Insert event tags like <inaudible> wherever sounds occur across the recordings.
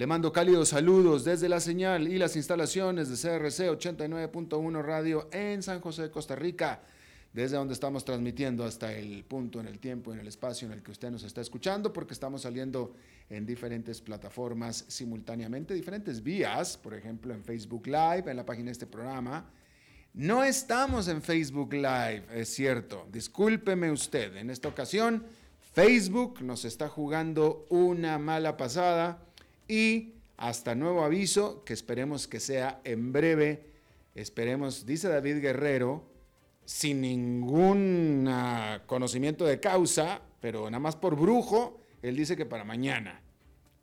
le mando cálidos saludos desde la señal y las instalaciones de CRC 89.1 Radio en San José de Costa Rica, desde donde estamos transmitiendo hasta el punto en el tiempo, en el espacio en el que usted nos está escuchando, porque estamos saliendo en diferentes plataformas simultáneamente, diferentes vías, por ejemplo en Facebook Live, en la página de este programa. No estamos en Facebook Live, es cierto, discúlpeme usted, en esta ocasión Facebook nos está jugando una mala pasada y hasta nuevo aviso, que esperemos que sea en breve, esperemos, dice David Guerrero, sin ningún ah, conocimiento de causa, pero nada más por brujo, él dice que para mañana.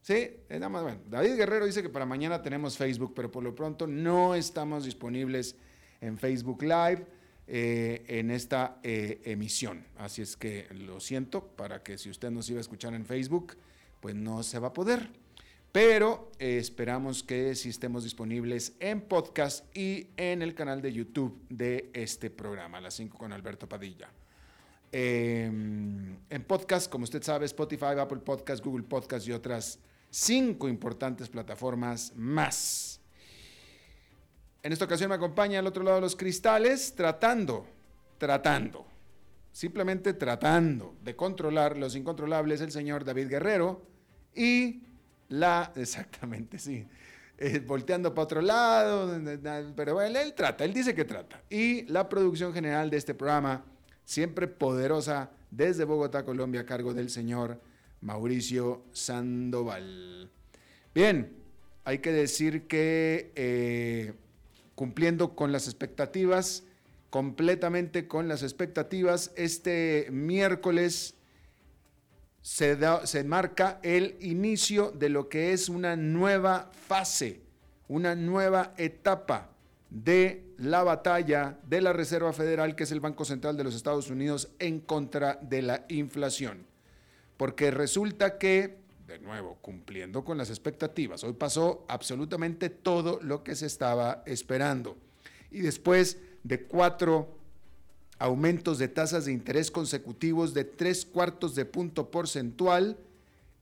Sí, nada más, bueno, David Guerrero dice que para mañana tenemos Facebook, pero por lo pronto no estamos disponibles en Facebook Live eh, en esta eh, emisión. Así es que lo siento, para que si usted nos iba a escuchar en Facebook, pues no se va a poder pero eh, esperamos que estemos disponibles en podcast y en el canal de YouTube de este programa, Las 5 con Alberto Padilla. Em, en podcast, como usted sabe, Spotify, Apple Podcast, Google Podcast y otras cinco importantes plataformas más. En esta ocasión me acompaña al otro lado de los cristales, tratando, tratando, simplemente tratando de controlar los incontrolables el señor David Guerrero y la, exactamente, sí. Eh, volteando para otro lado, pero él, él trata, él dice que trata. Y la producción general de este programa, siempre poderosa, desde Bogotá, Colombia, a cargo del señor Mauricio Sandoval. Bien, hay que decir que eh, cumpliendo con las expectativas, completamente con las expectativas, este miércoles se, marca el inicio de lo que es una nueva fase, una nueva etapa de la batalla de la Reserva Federal, que es el Banco Central de los Estados Unidos, en contra de la inflación. Porque resulta que, de nuevo, cumpliendo con las expectativas, hoy pasó absolutamente todo lo que se estaba esperando. Y después de cuatro aumentos de tasas de interés consecutivos de tres cuartos de punto porcentual,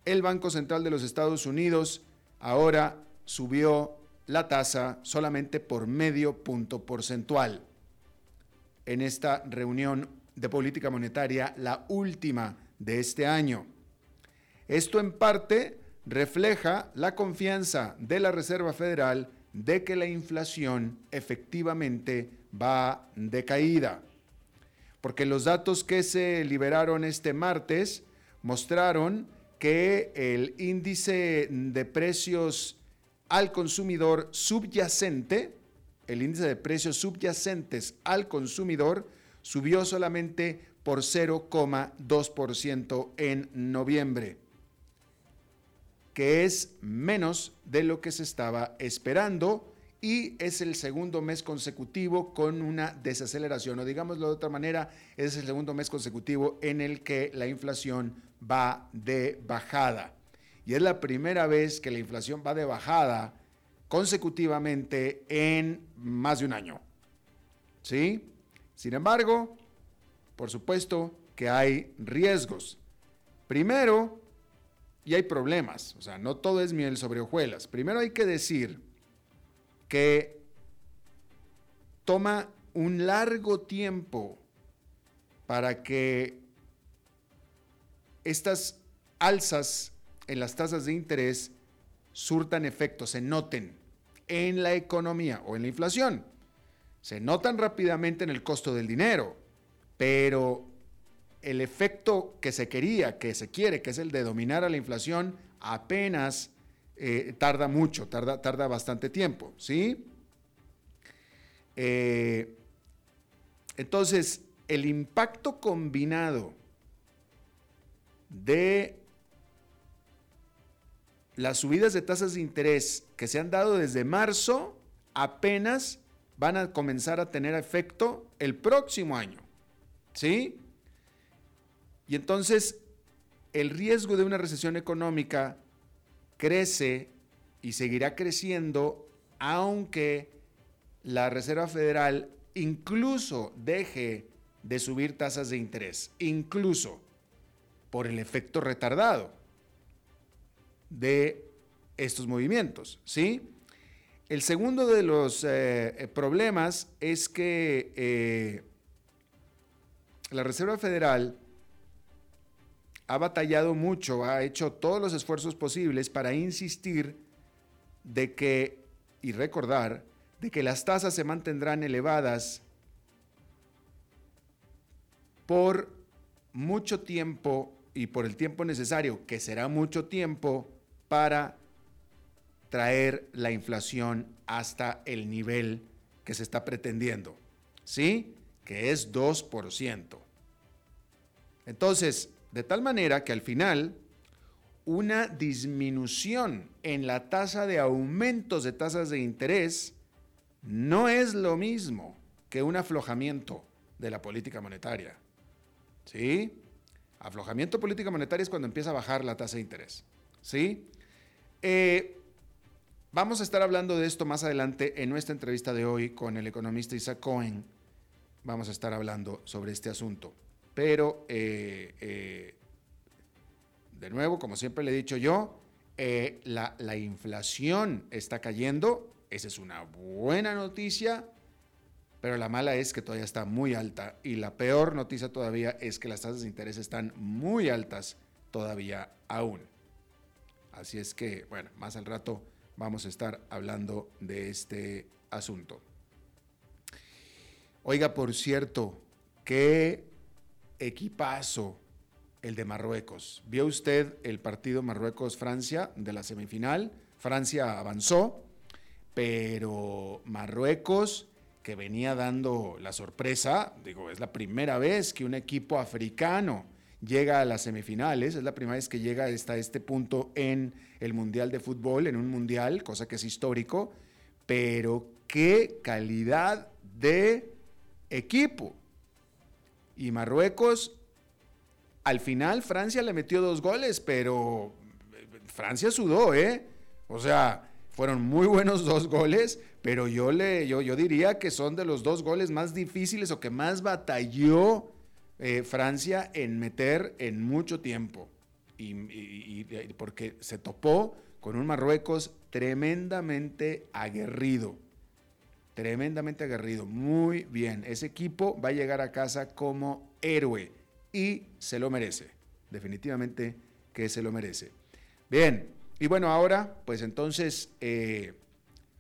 el Banco Central de los Estados Unidos ahora subió la tasa solamente por medio punto porcentual. En esta reunión de política monetaria, la última de este año. Esto en parte refleja la confianza de la Reserva Federal de que la inflación efectivamente va de caída porque los datos que se liberaron este martes mostraron que el índice de precios al consumidor subyacente, el índice de precios subyacentes al consumidor, subió solamente por 0,2% en noviembre, que es menos de lo que se estaba esperando y es el segundo mes consecutivo con una desaceleración, o digámoslo de otra manera, es el segundo mes consecutivo en el que la inflación va de bajada. Y es la primera vez que la inflación va de bajada consecutivamente en más de un año. ¿Sí? Sin embargo, por supuesto que hay riesgos. Primero, y hay problemas, o sea, no todo es miel sobre hojuelas. Primero hay que decir que toma un largo tiempo para que estas alzas en las tasas de interés surtan efectos, se noten en la economía o en la inflación. Se notan rápidamente en el costo del dinero, pero el efecto que se quería, que se quiere, que es el de dominar a la inflación, apenas eh, tarda mucho, tarda, tarda bastante tiempo, ¿sí? Eh, entonces, el impacto combinado de las subidas de tasas de interés que se han dado desde marzo apenas van a comenzar a tener efecto el próximo año. ¿Sí? Y entonces el riesgo de una recesión económica crece y seguirá creciendo aunque la Reserva Federal incluso deje de subir tasas de interés, incluso por el efecto retardado de estos movimientos, ¿sí? El segundo de los eh, eh, problemas es que eh, la Reserva Federal ha batallado mucho, ha hecho todos los esfuerzos posibles para insistir de que, y recordar, de que las tasas se mantendrán elevadas por mucho tiempo y por el tiempo necesario, que será mucho tiempo, para traer la inflación hasta el nivel que se está pretendiendo, ¿sí? Que es 2%. Entonces, de tal manera que al final, una disminución en la tasa de aumentos de tasas de interés no es lo mismo que un aflojamiento de la política monetaria. ¿Sí? Aflojamiento política monetaria es cuando empieza a bajar la tasa de interés. ¿Sí? Eh, vamos a estar hablando de esto más adelante en nuestra entrevista de hoy con el economista Isaac Cohen. Vamos a estar hablando sobre este asunto. Pero, eh, eh, de nuevo, como siempre le he dicho yo, la, la inflación está cayendo. Esa es una buena noticia pero la mala es que todavía está muy alta y la peor noticia todavía es que las tasas de interés están muy altas todavía aún. Así es que, bueno, más al rato vamos a estar hablando de este asunto. Oiga, por cierto, qué equipazo el de Marruecos. ¿Vio usted el partido Marruecos-Francia de la semifinal? Francia avanzó, pero Marruecos, que venía dando la sorpresa, digo, es la primera vez que un equipo africano llega a las semifinales, es la primera vez que llega hasta este punto en el Mundial de Fútbol, en un Mundial, cosa que es histórico, pero qué calidad de equipo. Y Marruecos, al final Francia le metió dos goles, pero Francia sudó, ¿eh? O sea, fueron muy buenos dos goles, pero yo, le, yo, yo diría que son de los dos goles más difíciles o que más batalló eh, Francia en meter en mucho tiempo. Y, porque se topó con un Marruecos tremendamente aguerrido. Tremendamente aguerrido. Muy bien. Ese equipo va a llegar a casa como héroe y se lo merece. Definitivamente que se lo merece. Bien. Y bueno, ahora, pues entonces, eh,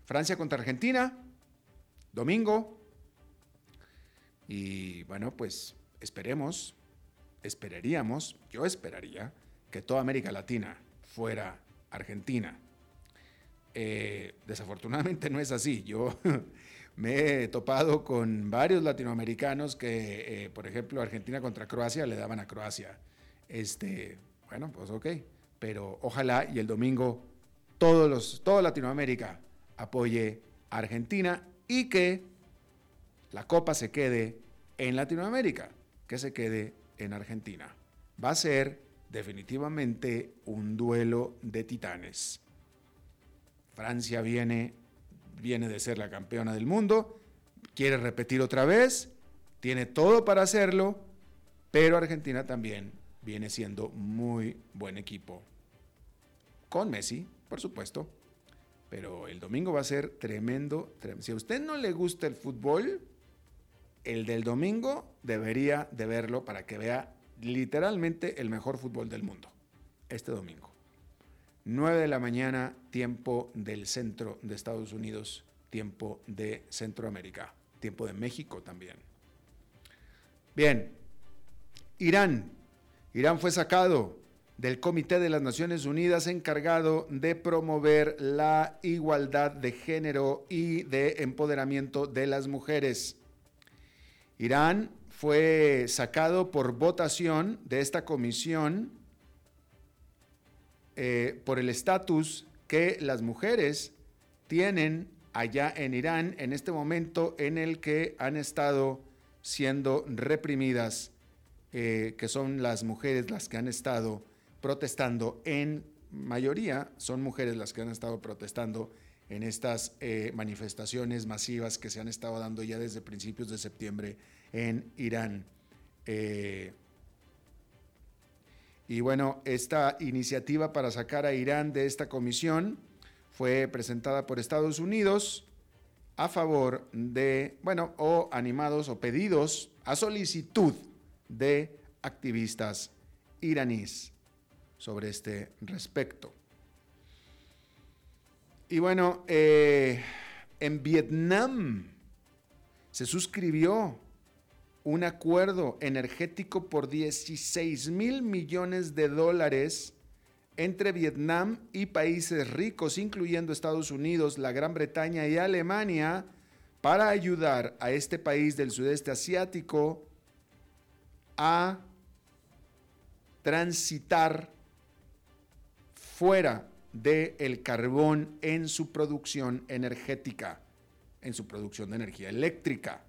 Francia contra Argentina, domingo. Y bueno, pues esperemos, esperaríamos, yo esperaría que toda América Latina fuera Argentina. Eh, desafortunadamente <laughs> no es así. Yo <laughs> me he topado con varios latinoamericanos que, eh, por ejemplo, Argentina contra Croacia le daban a Croacia. Este, bueno, pues ok, pero ojalá y el domingo todos los, toda Latinoamérica apoye a Argentina y que la copa se quede en Latinoamérica que se quede en Argentina. Va a ser definitivamente un duelo de titanes. Francia viene, viene de ser la campeona del mundo, quiere repetir otra vez, tiene todo para hacerlo, pero Argentina también viene siendo muy buen equipo. Con Messi, por supuesto. Pero el domingo va a ser tremendo, tremendo. Si a usted no le gusta el fútbol, el del domingo debería de verlo para que vea literalmente el mejor fútbol del mundo. Este domingo. 9 de la mañana, tiempo del centro de Estados Unidos, tiempo de Centroamérica, tiempo de México también. Bien, Irán. Irán fue sacado del Comité de las Naciones Unidas encargado de promover la igualdad de género y de empoderamiento de las mujeres. Irán fue sacado por votación de esta comisión eh, por el estatus que las mujeres tienen allá en Irán en este momento en el que han estado siendo reprimidas, eh, que son las mujeres las que han estado protestando, en mayoría son mujeres las que han estado protestando en estas eh, manifestaciones masivas que se han estado dando ya desde principios de septiembre en Irán. Y bueno, esta iniciativa para sacar a Irán de esta comisión fue presentada por Estados Unidos a favor de, bueno, o animados o pedidos a solicitud de activistas iraníes sobre este respecto. Y bueno, eh, en Vietnam se suscribió un acuerdo energético por 16 mil millones de dólares entre Vietnam y países ricos, incluyendo Estados Unidos, la Gran Bretaña y Alemania, para ayudar a este país del sudeste asiático a transitar fuera del carbón en su producción energética, en su producción de energía eléctrica.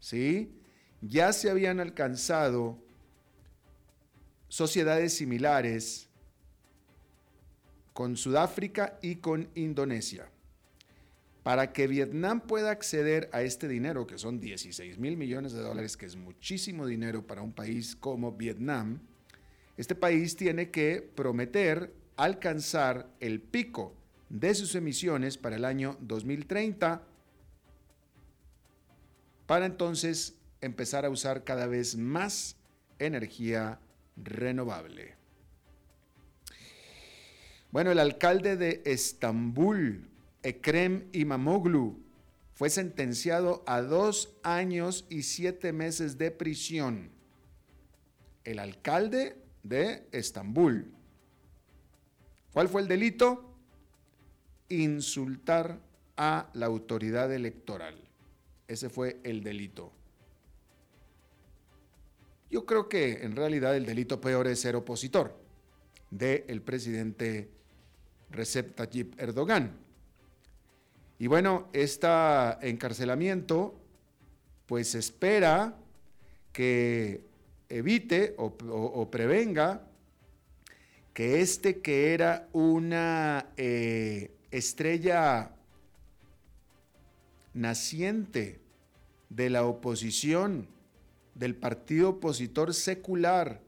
¿Sí? Ya se habían alcanzado sociedades similares con Sudáfrica y con Indonesia. Para que Vietnam pueda acceder a este dinero, que son 16 mil millones de dólares, que es muchísimo dinero para un país como Vietnam, este país tiene que prometer alcanzar el pico de sus emisiones para el año 2030, para entonces empezar a usar cada vez más energía renovable. Bueno, el alcalde de Estambul, Ekrem Imamoglu, fue sentenciado a dos años y siete meses de prisión. El alcalde de Estambul. ¿Cuál fue el delito? Insultar a la autoridad electoral. Ese fue el delito. Yo creo que en realidad el delito peor es ser opositor del presidente Recep Tayyip Erdogan. Y bueno, este encarcelamiento pues espera que evite o, prevenga que este que era una eh, estrella naciente de la oposición, del partido opositor secular,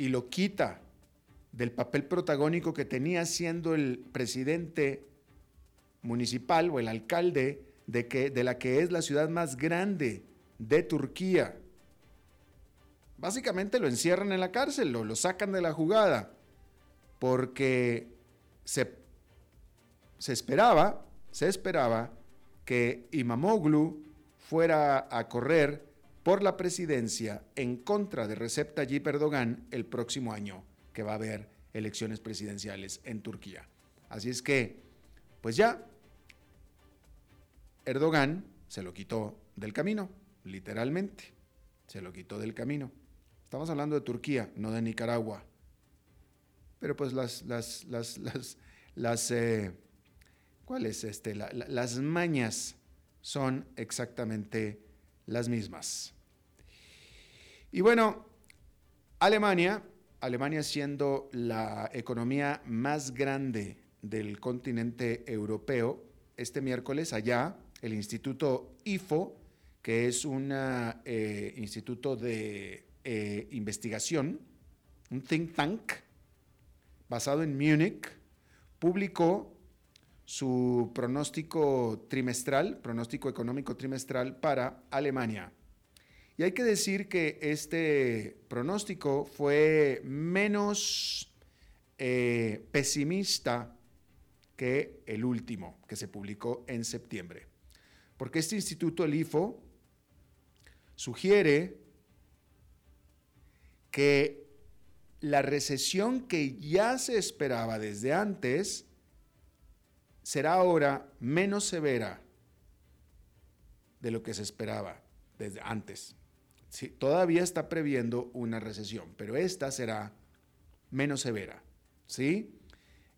y lo quita del papel protagónico que tenía siendo el presidente municipal o el alcalde de, que, de la que es la ciudad más grande de Turquía. Básicamente lo encierran en la cárcel, lo, lo sacan de la jugada, porque se, se esperaba, se esperaba que Imamoglu fuera a correr por la presidencia en contra de Recep Tayyip Erdogan el próximo año que va a haber elecciones presidenciales en Turquía. Así es que, pues ya, Erdogan se lo quitó del camino, literalmente, se lo quitó del camino. Estamos hablando de Turquía, no de Nicaragua. Pero pues las, las, las, las, las eh, ¿cuáles? Este, las mañas son exactamente las mismas. Y bueno, Alemania Alemania siendo la economía más grande del continente europeo, este miércoles allá el Instituto IFO, que es un eh, instituto de eh, investigación, un think tank basado en Múnich, publicó su pronóstico trimestral, pronóstico económico trimestral para Alemania. Y hay que decir que este pronóstico fue menos eh, pesimista que el último, que se publicó en septiembre. Porque este instituto, el IFO, sugiere que la recesión que ya se esperaba desde antes será ahora menos severa de lo que se esperaba desde antes. todavía está previendo una recesión, pero esta será menos severa. ¿sí?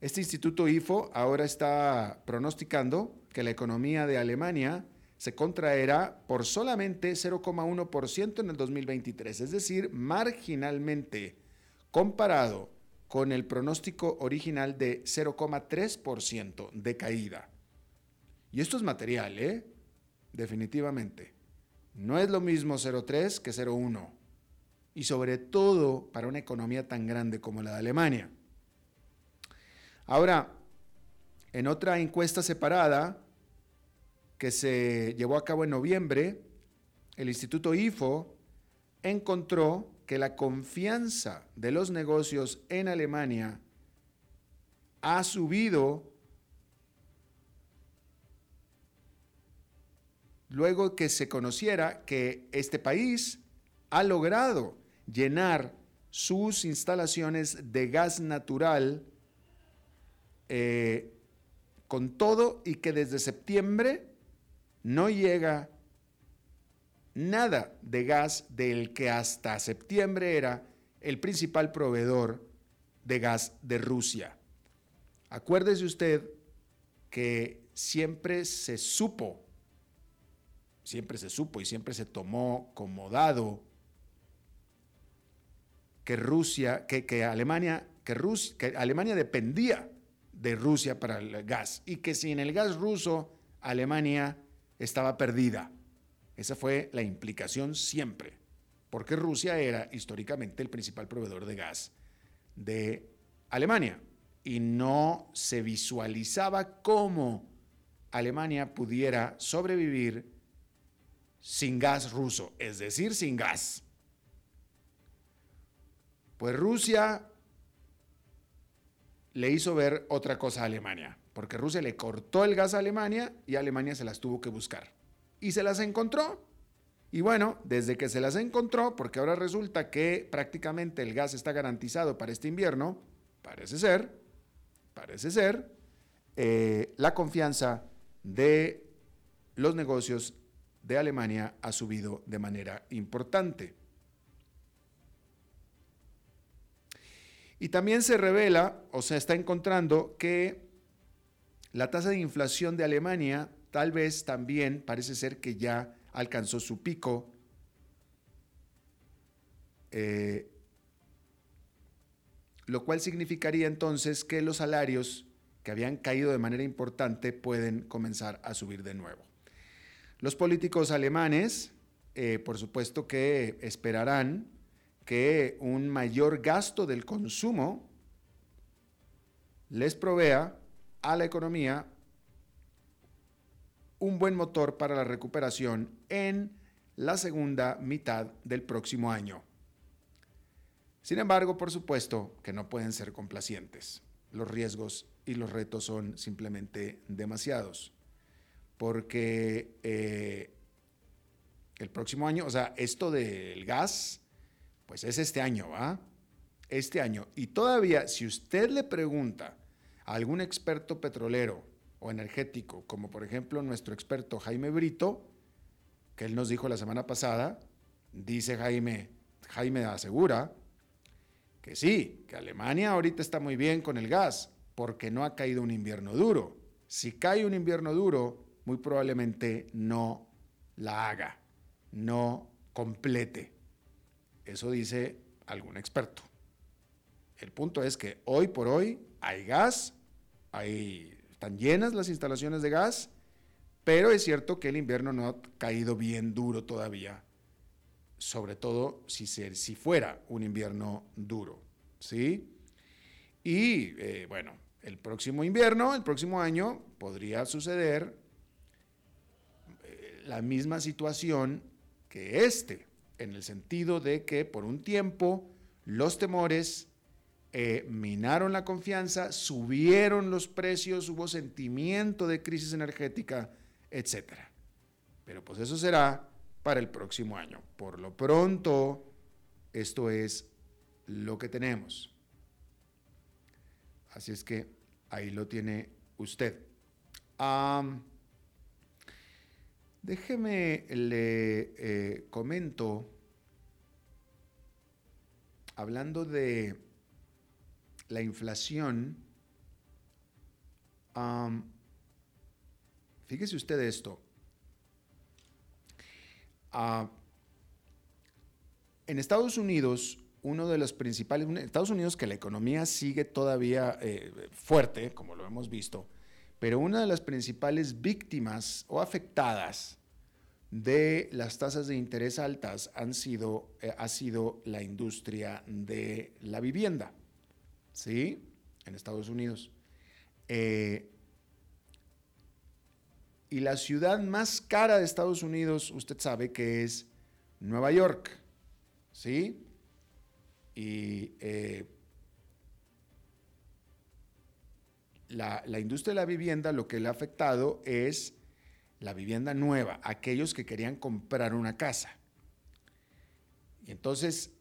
Este instituto IFO ahora está pronosticando que la economía de Alemania se contraerá por solamente 0,1% en el 2023, es decir, marginalmente comparado con el pronóstico original de 0,3% de caída. Y esto es material, ¿eh? Definitivamente. No es lo mismo 0,3 que 0,1. Y sobre todo para una economía tan grande como la de Alemania. Ahora, en otra encuesta separada que se llevó a cabo en noviembre, el Instituto IFO encontró que la confianza de los negocios en Alemania ha subido luego que se conociera que este país ha logrado llenar sus instalaciones de gas natural eh, con todo y que desde septiembre no llega nada de gas del que hasta septiembre era el principal proveedor de gas de Rusia. Acuérdese usted que siempre se supo, siempre se supo y siempre se tomó como dado que Rusia, que, Alemania, que, Alemania dependía de Rusia para el gas y que sin el gas ruso Alemania estaba perdida. Esa fue la implicación siempre, porque Rusia era históricamente el principal proveedor de gas de Alemania y no se visualizaba cómo Alemania pudiera sobrevivir sin gas ruso, es decir, sin gas. Pues Rusia le hizo ver otra cosa a Alemania, porque Rusia le cortó el gas a Alemania y Alemania se las tuvo que buscar y se las encontró. Y bueno, desde que se las encontró, porque ahora resulta que prácticamente el gas está garantizado para este invierno, parece ser, parece ser, eh, la confianza de los negocios de Alemania ha subido de manera importante. Y también se revela, o se está encontrando, que la tasa de inflación de Alemania tal vez también parece ser que ya alcanzó su pico. Eh, lo cual significaría entonces que los salarios que habían caído de manera importante pueden comenzar a subir de nuevo. Los políticos alemanes, eh, por supuesto que esperarán que un mayor gasto del consumo les provea a la economía un buen motor para la recuperación en la segunda mitad del próximo año. Sin embargo, por supuesto que no pueden ser complacientes. Los riesgos y los retos son simplemente demasiados. Porque eh, el próximo año, o sea, esto del gas, pues es este año, ¿va? Este año. Y todavía, si usted le pregunta a algún experto petrolero o energético, como por ejemplo nuestro experto Jaime Brito, que él nos dijo la semana pasada, dice Jaime, Jaime asegura que sí, que Alemania ahorita está muy bien con el gas, porque no ha caído un invierno duro. Si cae un invierno duro, muy probablemente no la haga, no complete. Eso dice algún experto. El punto es que hoy por hoy hay gas, hay están llenas las instalaciones de gas, Pero es cierto que el invierno no ha caído bien duro todavía, sobre todo si, si fuera un invierno duro, ¿sí? Y eh, bueno, el próximo invierno, el próximo año, podría suceder eh, la misma situación que este, en el sentido de que por un tiempo los temores eh, minaron la confianza, subieron los precios, hubo sentimiento de crisis energética, etc. Pero pues eso será para el próximo año. Por lo pronto, esto es lo que tenemos. Así es que ahí lo tiene usted. déjeme, le eh, comento, hablando de la inflación, fíjese usted esto. Ah, en Estados Unidos, uno de los principales, Estados Unidos que la economía sigue todavía eh, fuerte, como lo hemos visto, pero una de las principales víctimas o afectadas de las tasas de interés altas han sido, eh, ha sido la industria de la vivienda, ¿sí? En Estados Unidos. Eh, y la ciudad más cara de Estados Unidos, usted sabe que es Nueva York, ¿sí? Y eh, la, industria de la vivienda lo que le ha afectado es la vivienda nueva, aquellos que querían comprar una casa. Y entonces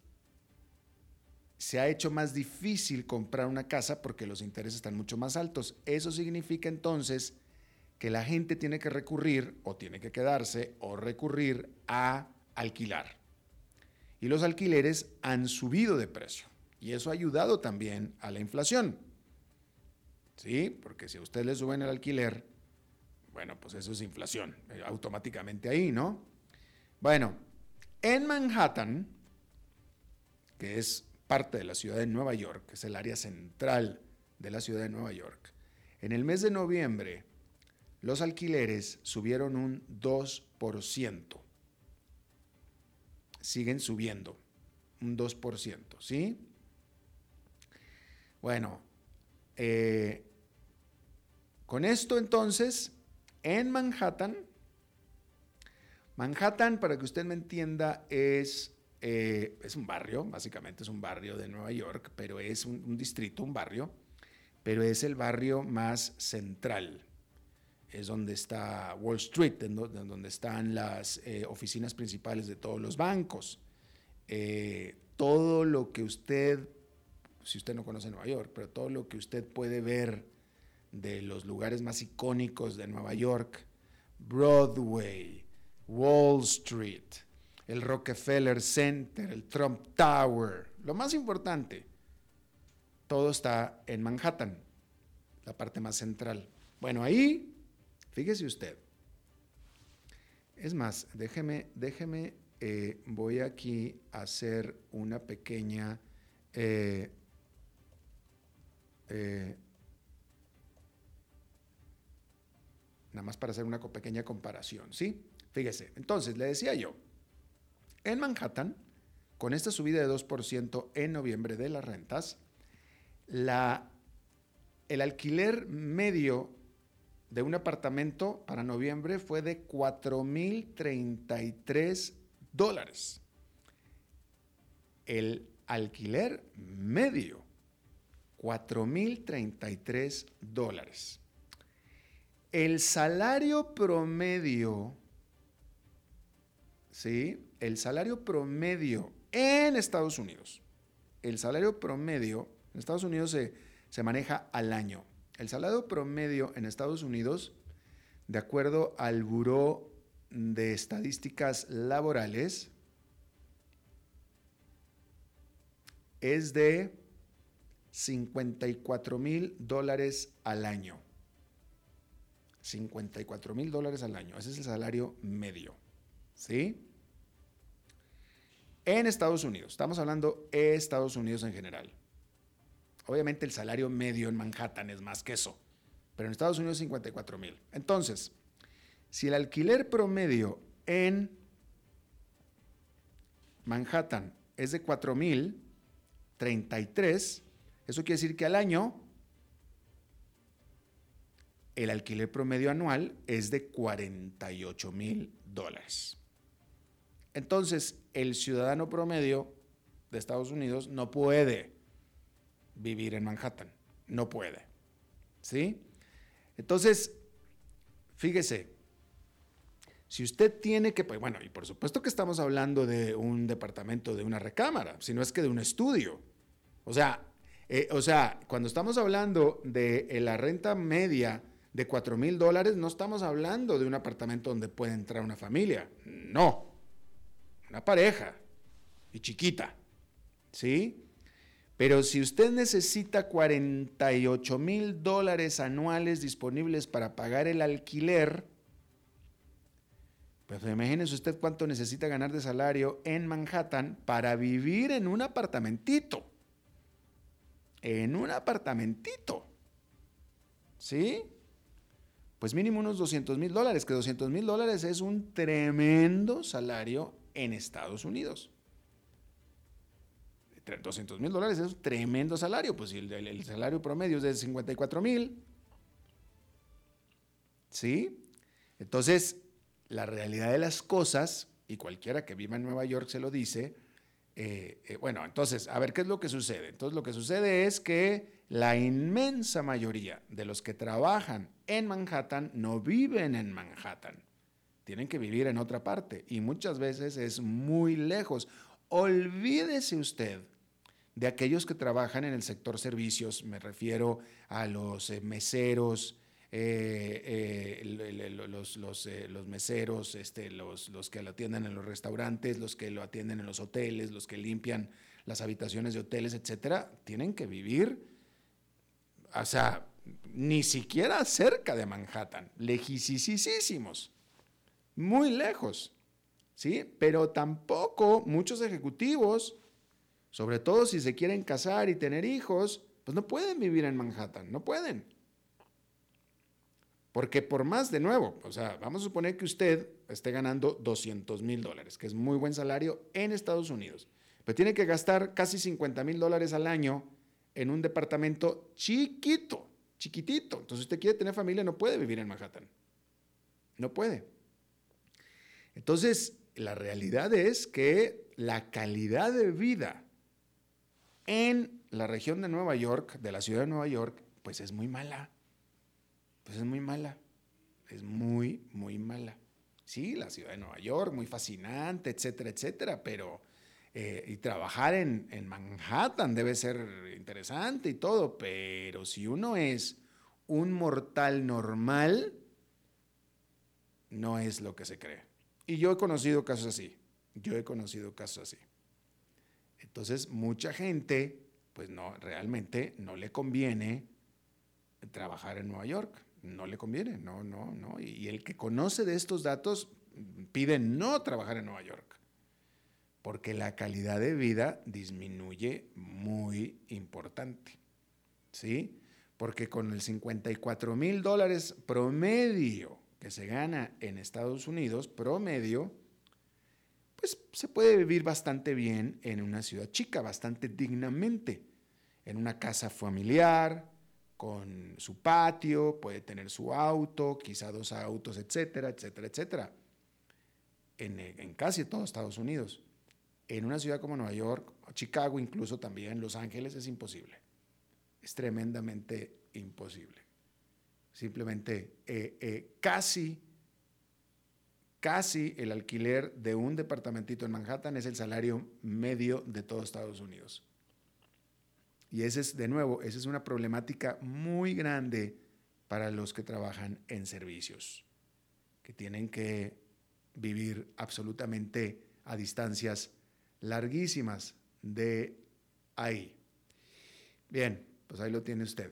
se ha hecho más difícil comprar una casa porque los intereses están mucho más altos. Eso significa entonces que la gente tiene que recurrir o tiene que quedarse o recurrir a alquilar y los alquileres han subido de precio. Y eso ha ayudado también a la inflación. ¿Sí? Porque si a usted le suben el alquiler, bueno, pues eso es inflación, eh, automáticamente ahí, ¿no? Bueno, en Manhattan, que es parte de la ciudad de Nueva York, que es el área central de la ciudad de Nueva York, en el mes de noviembre los alquileres subieron un 2% siguen subiendo, un 2%, ¿sí? Bueno, eh, con esto entonces, en Manhattan, Manhattan, para que usted me entienda, es, eh, es un barrio, básicamente es un barrio de Nueva York, pero es un distrito, un barrio, pero es el barrio más central es donde está Wall Street, donde están las eh, oficinas principales de todos los bancos. Eh, todo lo que usted, si usted no conoce Nueva York, pero todo lo que usted puede ver de los lugares más icónicos de Nueva York, Broadway, Wall Street, el Rockefeller Center, el Trump Tower, lo más importante, todo está en Manhattan, la parte más central. Bueno, ahí Fíjese usted. Es más, déjeme, déjeme, eh, voy aquí a hacer una pequeña... Eh, eh, nada más para hacer una pequeña comparación, ¿sí? Fíjese, entonces le decía yo, en Manhattan, con esta subida de 2% en noviembre de las rentas, la, el alquiler medio de un apartamento para noviembre fue de 4.033 dólares. El alquiler medio, 4.033 dólares. El salario promedio, ¿sí? El salario promedio en Estados Unidos, el salario promedio en Estados Unidos se, se maneja al año. El salario promedio en Estados Unidos, de acuerdo al Buró de Estadísticas Laborales, es de 54 mil dólares al año. 54 mil dólares al año. Ese es el salario medio. ¿Sí? En Estados Unidos. Estamos hablando de Estados Unidos en general. Obviamente el salario medio en Manhattan es más que eso, pero en Estados Unidos 54 mil. Entonces, Si el alquiler promedio en Manhattan es de 4.033, eso quiere decir que al año el alquiler promedio anual es de 48 mil dólares. Entonces, el ciudadano promedio de Estados Unidos no puede vivir en Manhattan, no puede. ¿Sí? Entonces, fíjese, si usted tiene que, pues, bueno, y por supuesto que estamos hablando de un departamento, de una recámara, si no es que de un estudio. O sea, eh, o sea, cuando estamos hablando de eh, la renta media de 4 mil dólares, no estamos hablando de un apartamento donde puede entrar una familia. No. Una pareja. Y chiquita. ¿Sí? Pero si usted necesita 48 mil dólares anuales disponibles para pagar el alquiler, pues imagínese usted cuánto necesita ganar de salario en Manhattan para vivir en un apartamentito en un apartamentito. ¿Sí? Pues mínimo unos 200 mil dólares, que 200 mil dólares es un tremendo salario en Estados Unidos. 200 mil dólares es un tremendo salario, pues el, el salario promedio es de 54 mil. ¿Sí? Entonces, la realidad de las cosas, y cualquiera que viva en Nueva York se lo dice, eh, eh, bueno, entonces, a ver, ¿qué es lo que sucede? Entonces, lo que sucede es que la inmensa mayoría de los que trabajan en Manhattan no viven en Manhattan. Tienen que vivir en otra parte y muchas veces es muy lejos. Olvídese usted de aquellos que trabajan en el sector servicios, me refiero a los eh, meseros, eh, eh, los, meseros, este, los, los que lo atienden en los restaurantes, los que lo atienden en los hoteles, los que limpian las habitaciones de hoteles, etcétera, tienen que vivir, o sea, ni siquiera cerca de Manhattan, lejísimos, muy lejos, ¿sí? Pero tampoco muchos ejecutivos, sobre todo si se quieren casar y tener hijos, pues no pueden vivir en Manhattan, no pueden. Porque por más, de nuevo, o sea, vamos a suponer que usted esté ganando 200 mil dólares, que es muy buen salario en Estados Unidos, pero tiene que gastar casi 50 mil dólares al año en un departamento chiquito, chiquitito. Entonces usted quiere tener familia, no puede vivir en Manhattan. No puede. Entonces, la realidad es que la calidad de vida en la región de Nueva York, de la ciudad de Nueva York, pues es muy mala pues es muy mala. Es muy, muy mala. Sí, la ciudad de Nueva York, muy fascinante, etcétera, etcétera, pero... Eh, y trabajar en, en, Manhattan debe ser interesante y todo, pero si uno es un mortal normal, no es lo que se cree. Y yo he conocido casos así, yo he conocido casos así. Entonces, mucha gente, pues no, realmente no le conviene trabajar en Nueva York no le conviene, no, no, no. Y el que conoce de estos datos pide no trabajar en Nueva York, porque la calidad de vida disminuye muy importante, ¿sí? Porque con el 54 mil dólares promedio que se gana en Estados Unidos, promedio, pues se puede vivir bastante bien en una ciudad chica, bastante dignamente, en una casa familiar, con su patio, puede tener su auto, quizá dos autos, etcétera, etcétera, etcétera. En, casi todo Estados Unidos. En una ciudad como Nueva York, Chicago incluso también, Los Ángeles es imposible. Es tremendamente imposible. Simplemente eh, eh, casi, casi el alquiler de un departamentito en Manhattan es el salario medio de todo Estados Unidos. Y ese es, de nuevo, esa es una problemática muy grande para los que trabajan en servicios, que tienen que vivir absolutamente a distancias larguísimas de ahí. Bien, pues ahí lo tiene usted.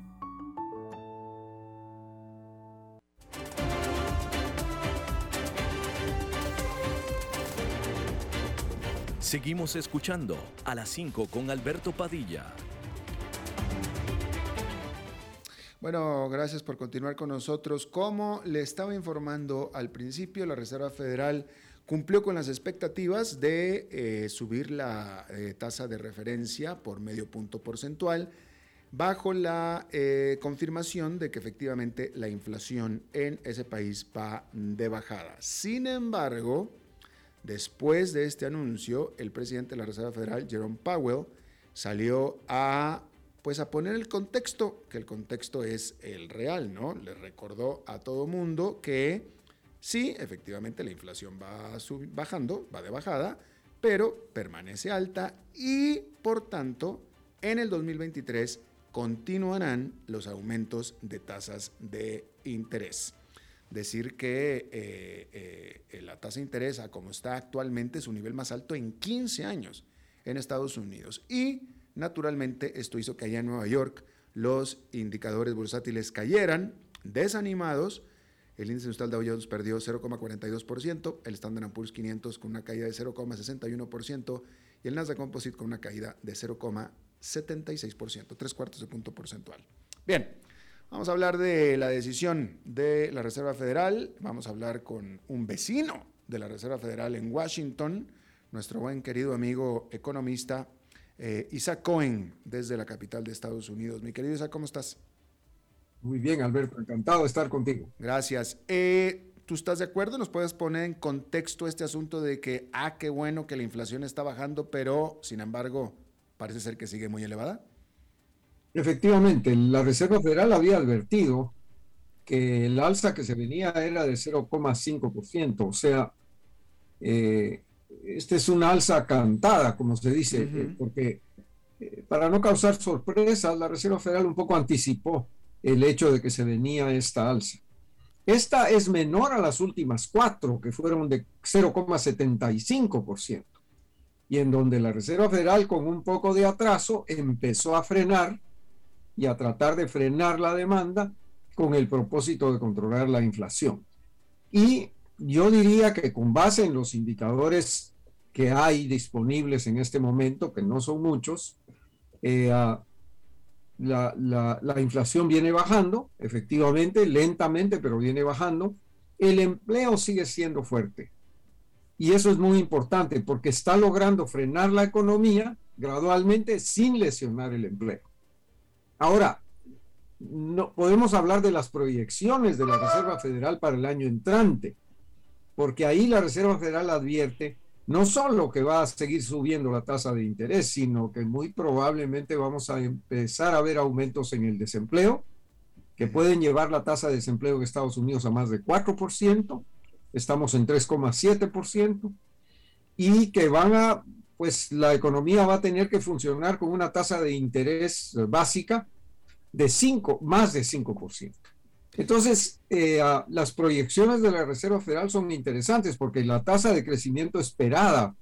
Seguimos escuchando a las 5 con Alberto Padilla. Bueno, gracias por continuar con nosotros. Como le estaba informando al principio, la Reserva Federal cumplió con las expectativas de eh, subir la eh, tasa de referencia por medio punto porcentual bajo la eh, confirmación de que efectivamente la inflación en ese país va de bajada. Sin embargo, después de este anuncio, el presidente de la Reserva Federal, Jerome Powell, salió a pues a poner el contexto, que el contexto es el real, ¿no? Le recordó a todo mundo que sí, efectivamente la inflación va bajando, va de bajada, pero permanece alta y por tanto en el 2023 continuarán los aumentos de tasas de interés. Decir que eh, eh, la tasa de interés, como está actualmente, es su nivel más alto en 15 años en Estados Unidos. Y Naturalmente, esto hizo que allá en Nueva York los indicadores bursátiles cayeran, desanimados. El índice industrial Dow Jones perdió 0,42%, el Standard Poor's 500 con una caída de 0,61% y el Nasdaq Composite con una caída de 0,76%, tres cuartos de punto porcentual. Bien, vamos a hablar de la decisión de la Reserva Federal, vamos a hablar con un vecino de la Reserva Federal en Washington, nuestro buen querido amigo economista eh, Isaac Cohen, desde la capital de Estados Unidos. Mi querido Isaac, ¿cómo estás? Muy bien, Alberto, encantado de estar contigo. Gracias. Eh, ¿Tú estás de acuerdo? ¿Nos puedes poner en contexto este asunto de que, ah, qué bueno que la inflación está bajando, pero sin embargo parece ser que sigue muy elevada? Efectivamente, la Reserva Federal había advertido que el alza que se venía era de 0,5%, o sea, eh, esta es una alza cantada, como se dice, eh, porque eh, para no causar sorpresas, la Reserva Federal un poco anticipó el hecho de que se venía esta alza. Esta es menor a las últimas cuatro, que fueron de 0,75%, y en donde la Reserva Federal, con un poco de atraso, empezó a frenar y a tratar de frenar la demanda con el propósito de controlar la inflación. Y yo diría que con base en los indicadores que hay disponibles en este momento, que no son muchos, eh, ah, la, la, inflación viene bajando, efectivamente, lentamente, pero viene bajando. El empleo sigue siendo fuerte. Y eso es muy importante porque está logrando frenar la economía gradualmente sin lesionar el empleo. Ahora, no podemos hablar de las proyecciones de la Reserva Federal para el año entrante, porque ahí la Reserva Federal advierte no solo que va a seguir subiendo la tasa de interés, sino que muy probablemente vamos a empezar a ver aumentos en el desempleo, que pueden llevar la tasa de desempleo de Estados Unidos a más de 4%, estamos en 3,7%, y que van a, pues la economía va a tener que funcionar con una tasa de interés básica de 5, más de 5%. Entonces, eh, las proyecciones de la Reserva Federal son interesantes porque la tasa de crecimiento esperada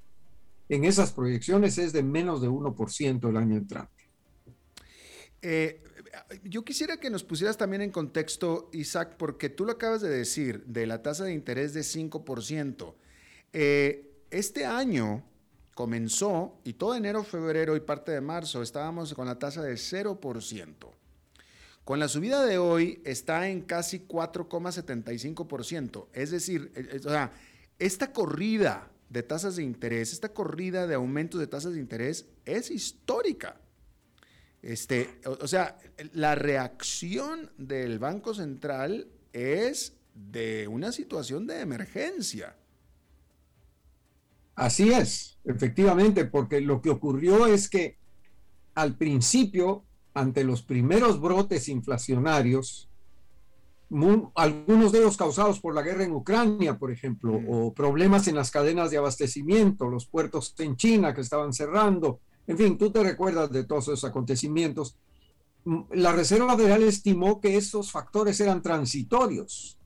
en esas proyecciones es de menos de 1% el año entrante. Eh, yo quisiera que nos pusieras también en contexto, Isaac, porque tú lo acabas de decir, de la tasa de interés de 5%. Eh, este año comenzó, y todo enero, febrero y parte de marzo estábamos con la tasa de 0%. Con la subida de hoy está en casi 4,75%. Es decir, eh, eh, o sea, esta corrida de tasas de interés, esta corrida de aumentos de tasas de interés es histórica. Este, o, sea, la reacción del Banco Central es de una situación de emergencia. Así es, efectivamente, porque lo que ocurrió es que al principio, ante los primeros brotes inflacionarios, algunos de ellos causados por la guerra en Ucrania, por ejemplo, o problemas en las cadenas de abastecimiento, los puertos en China que estaban cerrando, en fin, tú te recuerdas de todos esos acontecimientos. La Reserva Federal estimó que esos factores eran transitorios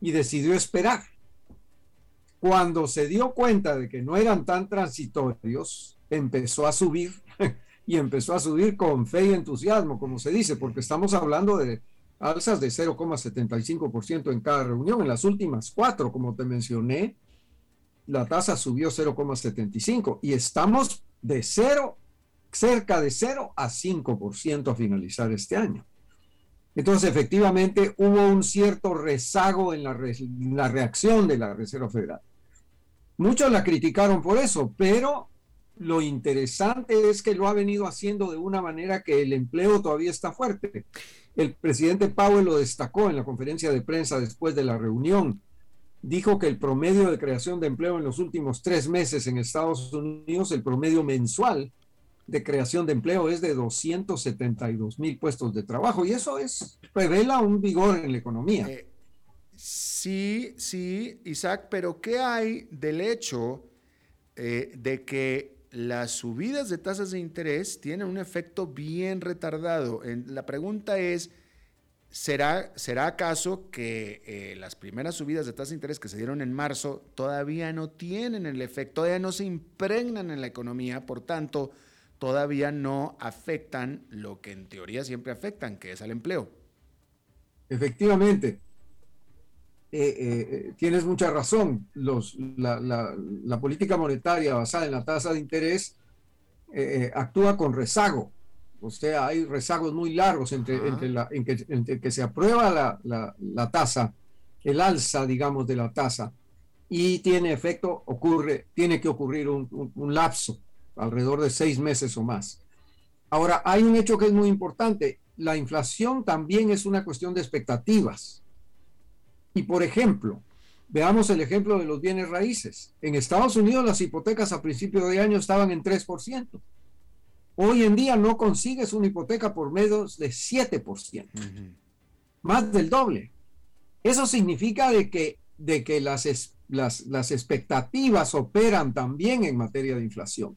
y decidió esperar. Cuando se dio cuenta de que no eran tan transitorios, empezó a subir <laughs> y empezó a subir con fe y entusiasmo, como se dice, porque estamos hablando de alzas de 0,75% en cada reunión. En las últimas cuatro, como te mencioné, la tasa subió 0,75 y estamos de cero, cerca de 0 a 5% a finalizar este año. Entonces, efectivamente, hubo un cierto rezago en la reacción de la Reserva Federal. Muchos la criticaron por eso, pero lo interesante es que lo ha venido haciendo de una manera que el empleo todavía está fuerte. El presidente Powell lo destacó en la conferencia de prensa después de la reunión. Dijo que el promedio de creación de empleo en los últimos tres meses en Estados Unidos, el promedio mensual de creación de empleo es de 272 mil puestos de trabajo y eso es revela un vigor en la economía. Eh, Sí, sí, Isaac, pero ¿qué hay del hecho eh, de que las subidas de tasas de interés tienen un efecto bien retardado? la pregunta es, ¿será, ¿será acaso que eh, las primeras subidas de tasas de interés que se dieron en marzo todavía no tienen el efecto, todavía no se impregnan en la economía, por tanto, todavía no afectan lo que en teoría siempre afectan, que es al empleo? Efectivamente. Eh, eh, tienes mucha razón. Los, la, política monetaria basada en la tasa de interés eh, actúa con rezago. O sea, hay rezagos muy largos entre, entre, la, en que, que, se aprueba la, tasa, el alza, digamos, de la tasa, y tiene efecto, ocurre, tiene que ocurrir un, un lapso, alrededor de seis meses o más. Ahora, hay un hecho que es muy importante. La inflación también es una cuestión de expectativas. Y por ejemplo, veamos el ejemplo de los bienes raíces. En Estados Unidos las hipotecas a principio de año estaban en 3%. Hoy en día no consigues una hipoteca por menos de 7%, más del doble. Eso significa de que, de que las, las, las, expectativas operan también en materia de inflación.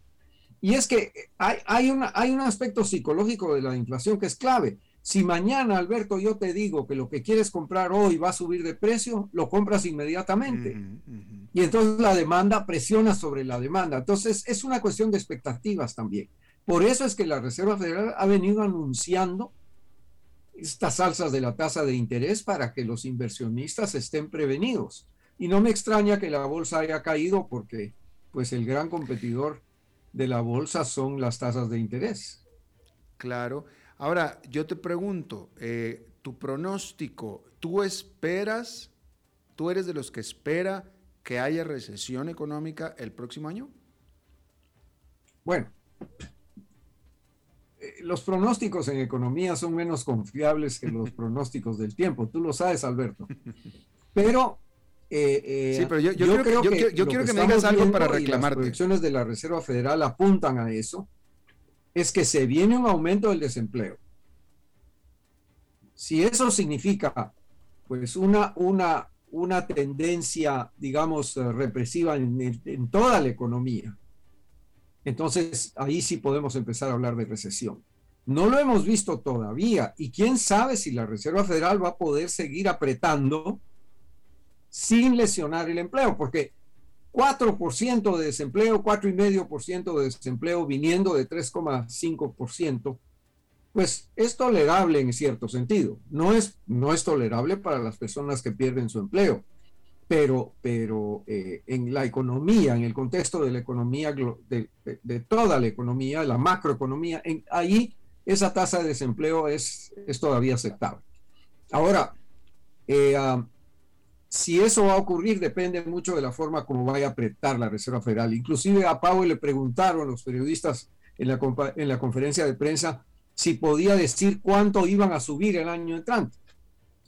Y es que hay, hay, una, hay un aspecto psicológico de la inflación que es clave. Si mañana, Alberto, yo te digo que lo que quieres comprar hoy va a subir de precio, lo compras inmediatamente. Y entonces la demanda presiona sobre la demanda. Entonces es una cuestión de expectativas también. Por eso es que la Reserva Federal ha venido anunciando estas alzas de la tasa de interés para que los inversionistas estén prevenidos. Y no me extraña que la bolsa haya caído porque pues el gran competidor de la bolsa son las tasas de interés. Claro. Ahora, yo te pregunto, eh, tu pronóstico, ¿tú esperas, tú eres de los que espera que haya recesión económica el próximo año? Bueno, eh, los pronósticos en economía son menos confiables que los <laughs> pronósticos del tiempo. Tú lo sabes, Alberto. Pero eh, sí, pero yo, creo, que, yo quiero que, me digas algo para reclamarte. las proyecciones de la Reserva Federal apuntan a eso es que se viene un aumento del desempleo. Si eso significa pues una, una, una tendencia, digamos, eh, represiva en, toda la economía, entonces ahí sí podemos empezar a hablar de recesión. No lo hemos visto todavía y quién sabe si la Reserva Federal va a poder seguir apretando sin lesionar el empleo, porque 4% de desempleo, 4,5% de desempleo viniendo de 3,5%, pues es tolerable en cierto sentido. No es, no es tolerable para las personas que pierden su empleo, pero, pero eh, en la economía, en el contexto de la economía, de, toda la economía, la macroeconomía, ahí esa tasa de desempleo es, es todavía aceptable. Ahora, eh, ah, si eso va a ocurrir depende mucho de la forma como vaya a apretar la Reserva Federal. Inclusive a Powell le preguntaron los periodistas en la, en la conferencia de prensa si podía decir cuánto iban a subir el año entrante.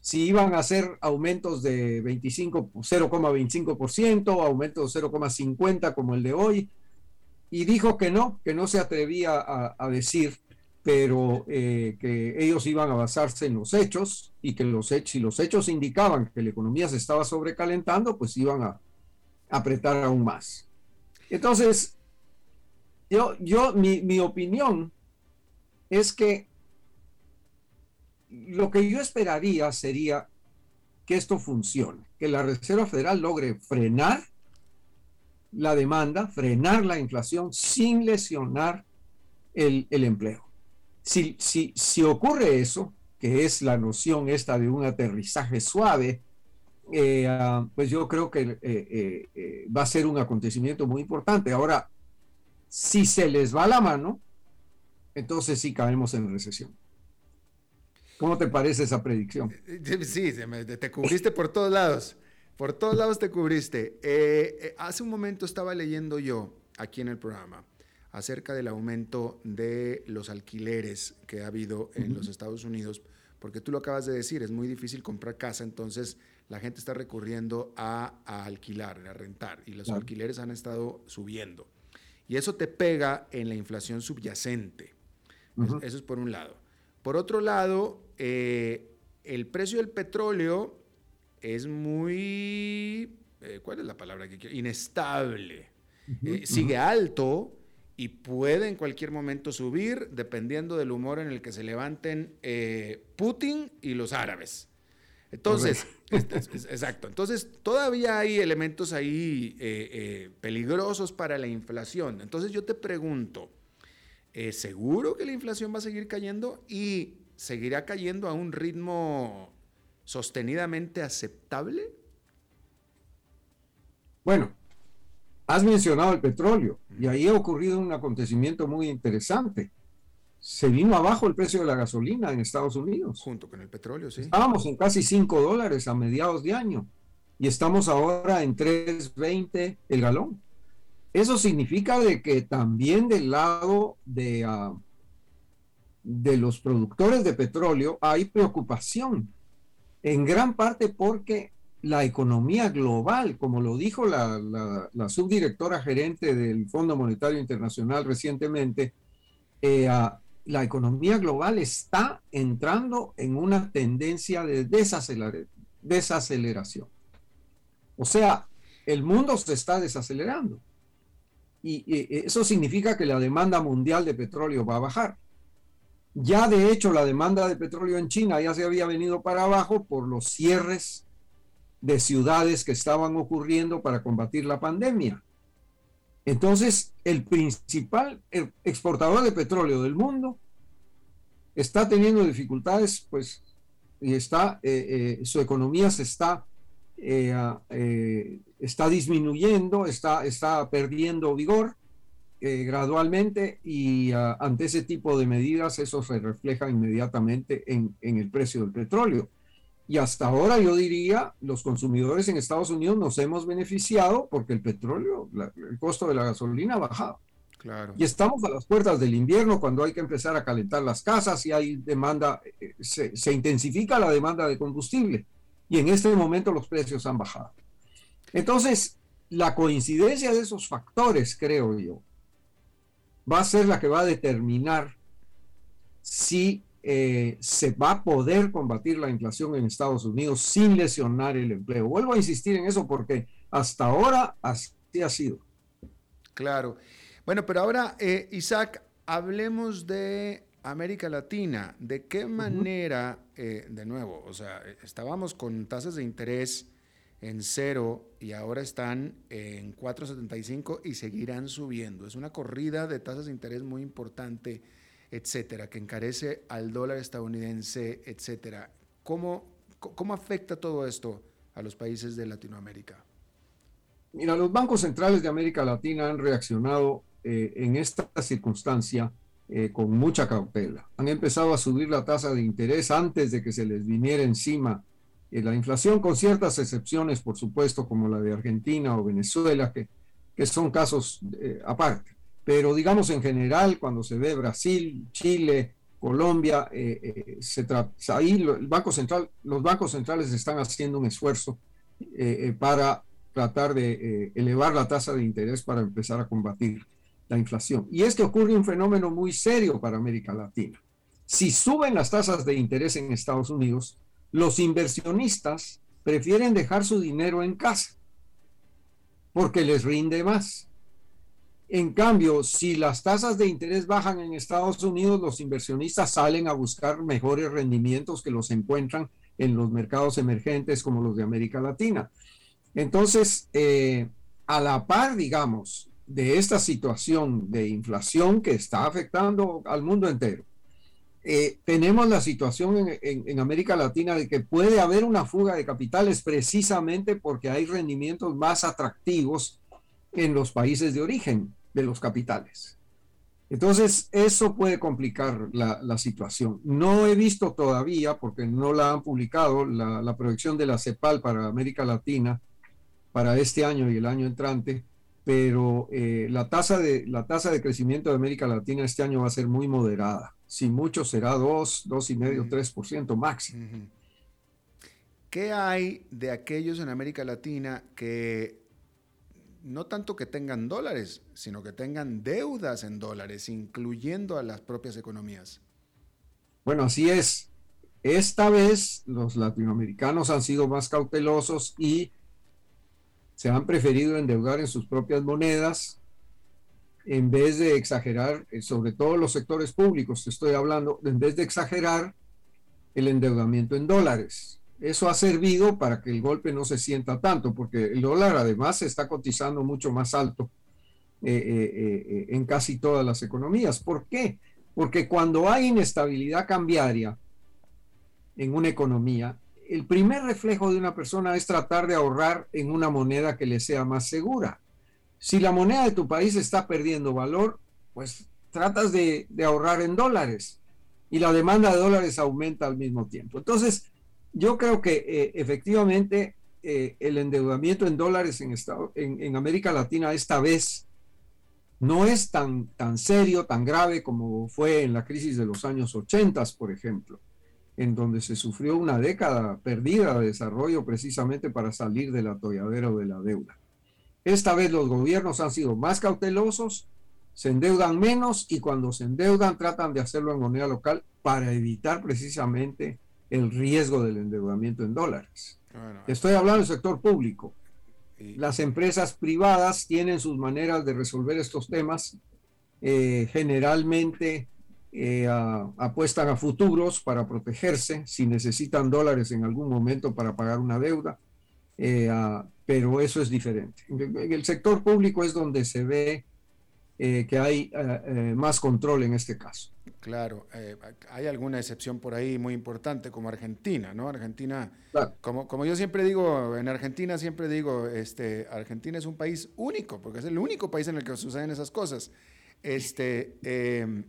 si iban a hacer aumentos de 25, 0,25%, aumentos de 0,50 como el de hoy, y dijo que no, que no se atrevía a, decir, pero eh, que ellos iban a basarse en los hechos y que los hechos, si los hechos indicaban que la economía se estaba sobrecalentando, pues iban a apretar aún más. Entonces, yo, yo mi, mi opinión es que lo que yo esperaría sería que esto funcione, que la Reserva Federal logre frenar la demanda, frenar la inflación sin lesionar el, empleo. Si, si, si, ocurre eso, que es la noción esta de un aterrizaje suave, eh, ah, pues yo creo que eh, eh, va a ser un acontecimiento muy importante. Ahora, si se les va la mano, entonces sí caemos en recesión. ¿Cómo te parece esa predicción? Sí, te cubriste por todos lados. Por todos lados te cubriste. Hace un momento estaba leyendo yo aquí en el programa acerca del aumento de los alquileres que ha habido en los Estados Unidos, porque tú lo acabas de decir, es muy difícil comprar casa, entonces la gente está recurriendo a, alquilar, a rentar, y los alquileres han estado subiendo. Y eso te pega en la inflación subyacente. Eso es por un lado. Por otro lado, eh, el precio del petróleo es muy, eh, ¿cuál es la palabra que quiero? Inestable. Eh, sigue alto y puede en cualquier momento subir dependiendo del humor en el que se levanten Putin y los árabes. Entonces, <laughs> exacto. Entonces, todavía hay elementos ahí peligrosos para la inflación. Entonces, yo te pregunto, ¿seguro que la inflación va a seguir cayendo? Y seguirá cayendo a un ritmo sostenidamente aceptable? Bueno, has mencionado el petróleo y ahí ha ocurrido un acontecimiento muy interesante. Se vino abajo el precio de la gasolina en Estados Unidos. Junto con el petróleo, sí. Estábamos en casi 5 dólares a mediados de año y estamos ahora en 3.20 el galón. Eso significa de que también del lado de, ah, de los productores de petróleo hay preocupación, en gran parte porque la economía global, como lo dijo la, subdirectora gerente del Fondo Monetario Internacional recientemente, eh, la economía global está entrando en una tendencia de desaceleración. O sea, el mundo se está desacelerando. y eso significa que la demanda mundial de petróleo va a bajar. Ya de hecho la demanda de petróleo en China ya se había venido para abajo por los cierres de ciudades que estaban ocurriendo para combatir la pandemia. Entonces, el principal exportador de petróleo del mundo está teniendo dificultades, pues, y está, eh, eh, su economía se está, eh, está disminuyendo, está, está perdiendo vigor gradualmente y ante ese tipo de medidas eso se refleja inmediatamente en, el precio del petróleo. Y hasta ahora yo diría, los consumidores en Estados Unidos nos hemos beneficiado porque el petróleo, el costo de la gasolina ha bajado. Claro. Y estamos a las puertas del invierno cuando hay que empezar a calentar las casas y hay demanda, eh, se, se intensifica la demanda de combustible. Y en este momento los precios han bajado. Entonces, la coincidencia de esos factores, creo yo, va a ser la que va a determinar si eh, se va a poder combatir la inflación en Estados Unidos sin lesionar el empleo. Vuelvo a insistir en eso porque hasta ahora así ha sido. Claro. Bueno, pero ahora, eh, Isaac, hablemos de América Latina. ¿De qué manera, eh, de nuevo, o sea, estábamos con tasas de interés en cero y ahora están en 4.75 y seguirán subiendo. Es una corrida de tasas de interés muy importante, etcétera, que encarece al dólar estadounidense, etcétera. ¿Cómo, cómo afecta todo esto a los países de Latinoamérica? Mira, los bancos centrales de América Latina han reaccionado eh, en esta circunstancia eh, con mucha cautela. Han empezado a subir la tasa de interés antes de que se les viniera encima eh, la inflación, con ciertas excepciones, por supuesto, como la de Argentina o Venezuela, que, que son casos eh, aparte. Pero digamos en general, cuando se ve Brasil, Chile, Colombia, se ahí el Banco Central, los bancos centrales están haciendo un esfuerzo para tratar de elevar la tasa de interés para empezar a combatir la inflación. Y es que ocurre un fenómeno muy serio para América Latina. Si suben las tasas de interés en Estados Unidos, los inversionistas prefieren dejar su dinero en casa porque les rinde más. En cambio, si las tasas de interés bajan en Estados Unidos, los inversionistas salen a buscar mejores rendimientos que los encuentran en los mercados emergentes como los de América Latina. Entonces, eh, a la par, digamos, de esta situación de inflación que está afectando al mundo entero, eh, tenemos la situación en, América Latina de que puede haber una fuga de capitales precisamente porque hay rendimientos más atractivos en los países de origen de los capitales. Entonces, eso puede complicar la, situación. No he visto todavía, porque no la han publicado, la, proyección de la CEPAL para América Latina para este año y el año entrante, pero eh, la, tasa de, la tasa de crecimiento de América Latina este año va a ser muy moderada si mucho será 2, 2,5, 3% máximo. ¿Qué hay de aquellos en América Latina que no tanto que tengan dólares, sino que tengan deudas en dólares, incluyendo a las propias economías? Bueno, así es. Esta vez los latinoamericanos han sido más cautelosos y se han preferido endeudar en sus propias monedas en vez de exagerar, eh, sobre todo los sectores públicos, estoy hablando, en vez de exagerar el endeudamiento en dólares. Eso ha servido para que el golpe no se sienta tanto, porque el dólar además está cotizando mucho más alto eh, eh, en casi todas las economías. ¿Por qué? Porque cuando hay inestabilidad cambiaria en una economía, el primer reflejo de una persona es tratar de ahorrar en una moneda que le sea más segura. Si la moneda de tu país está perdiendo valor, pues tratas de, ahorrar en dólares y la demanda de dólares aumenta al mismo tiempo. Entonces, yo creo que eh, efectivamente eh, el endeudamiento en dólares en, en, América Latina esta vez no es tan, tan serio, tan grave como fue en la crisis de los años 80, por ejemplo, en donde se sufrió una década perdida de desarrollo precisamente para salir del atolladero de la deuda. Esta vez los gobiernos han sido más cautelosos, se endeudan menos y cuando se endeudan tratan de hacerlo en moneda local para evitar precisamente el riesgo del endeudamiento en dólares. Estoy hablando del sector público. Las empresas privadas tienen sus maneras de resolver estos temas. Eh, generalmente eh, apuestan a futuros para protegerse si necesitan dólares en algún momento para pagar una deuda. Eh, pero eso es diferente. En el sector público es donde se ve eh, que hay eh, eh, más control en este caso. Claro, hay alguna excepción por ahí muy importante como Argentina, ¿no? Argentina, como, como yo siempre digo, en Argentina siempre digo, este, Argentina es un país único, porque es el único país en el que suceden esas cosas. Este, em,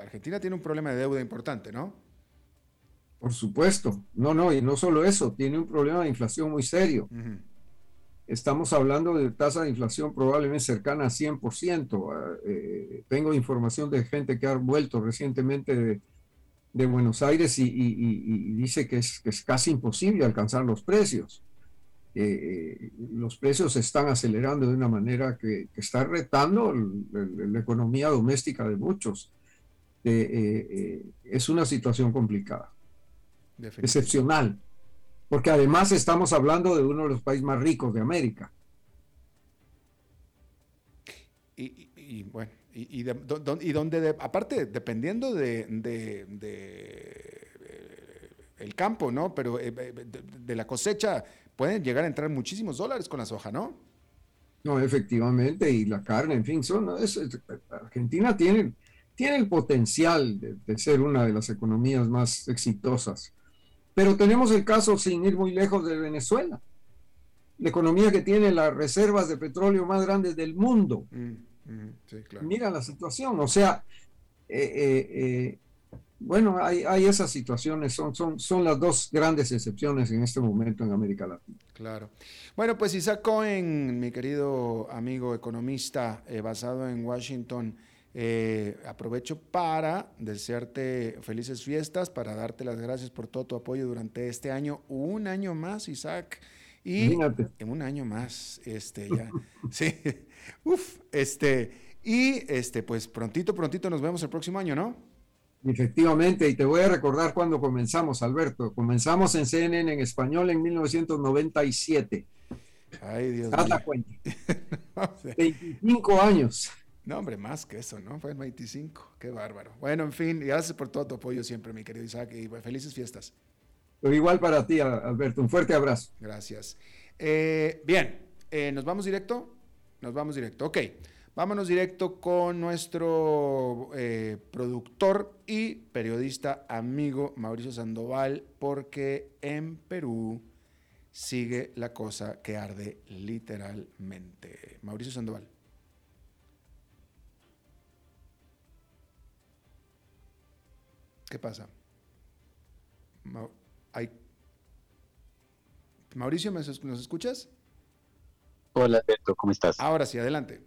Argentina tiene un problema de deuda importante, ¿no? Por supuesto. No, no, y no solo eso, tiene un problema de inflación muy serio. Estamos hablando de tasa de inflación probablemente cercana a 100%. Ah, eh, tengo información de gente que ha vuelto recientemente de, Buenos Aires y, dice que es, casi imposible alcanzar los precios. Eh, eh, los precios se están acelerando de una manera que, está retando la economía doméstica de muchos. es una situación complicada excepcional, porque además estamos hablando de uno de los países más ricos de América. Y, bueno, y, donde, aparte, dependiendo de, eh, el campo, ¿no? Pero eh, eh, de, la cosecha pueden llegar a entrar muchísimos dólares con la soja, ¿no? No, efectivamente, y la carne, en fin, son, Argentina tiene, tiene el potencial de, ser una de las economías más exitosas pero tenemos el caso, sin ir muy lejos, de Venezuela, la economía que tiene las reservas de petróleo más grandes del mundo. Mm, mm, Mira la situación, o sea, eh, eh, eh, bueno, hay, esas situaciones, son, son, son las dos grandes excepciones en este momento en América Latina. Claro. Bueno, pues Isaac Cohen, mi querido amigo economista basado en Washington, Eh, aprovecho para desearte felices fiestas, para darte las gracias por todo tu apoyo durante este año, un año más, Isaac. Y en un año más, este, ya, <laughs> sí, uf, este, y este, pues prontito, prontito nos vemos el próximo año, ¿no? Efectivamente, y te voy a recordar cuando comenzamos, Alberto. Comenzamos en CNN en español en 1997. Ay, Dios Haz la cuenta. <laughs> 25 años. No, hombre, más que eso, ¿no? Fue en 25. Qué bárbaro. Bueno, en fin, gracias por todo tu apoyo siempre, mi querido Isaac, y felices fiestas. Pero igual para ti, Alberto. Un fuerte abrazo. Gracias. Eh, bien, eh, ¿nos vamos directo? Nos vamos directo. Ok, vámonos directo con nuestro eh, productor y periodista amigo Mauricio Sandoval, porque en Perú sigue la cosa que arde literalmente. Mauricio Sandoval. ¿Qué pasa? Mauricio, ¿nos escuchas? Hola, Alberto, ¿cómo estás? Ahora sí, adelante.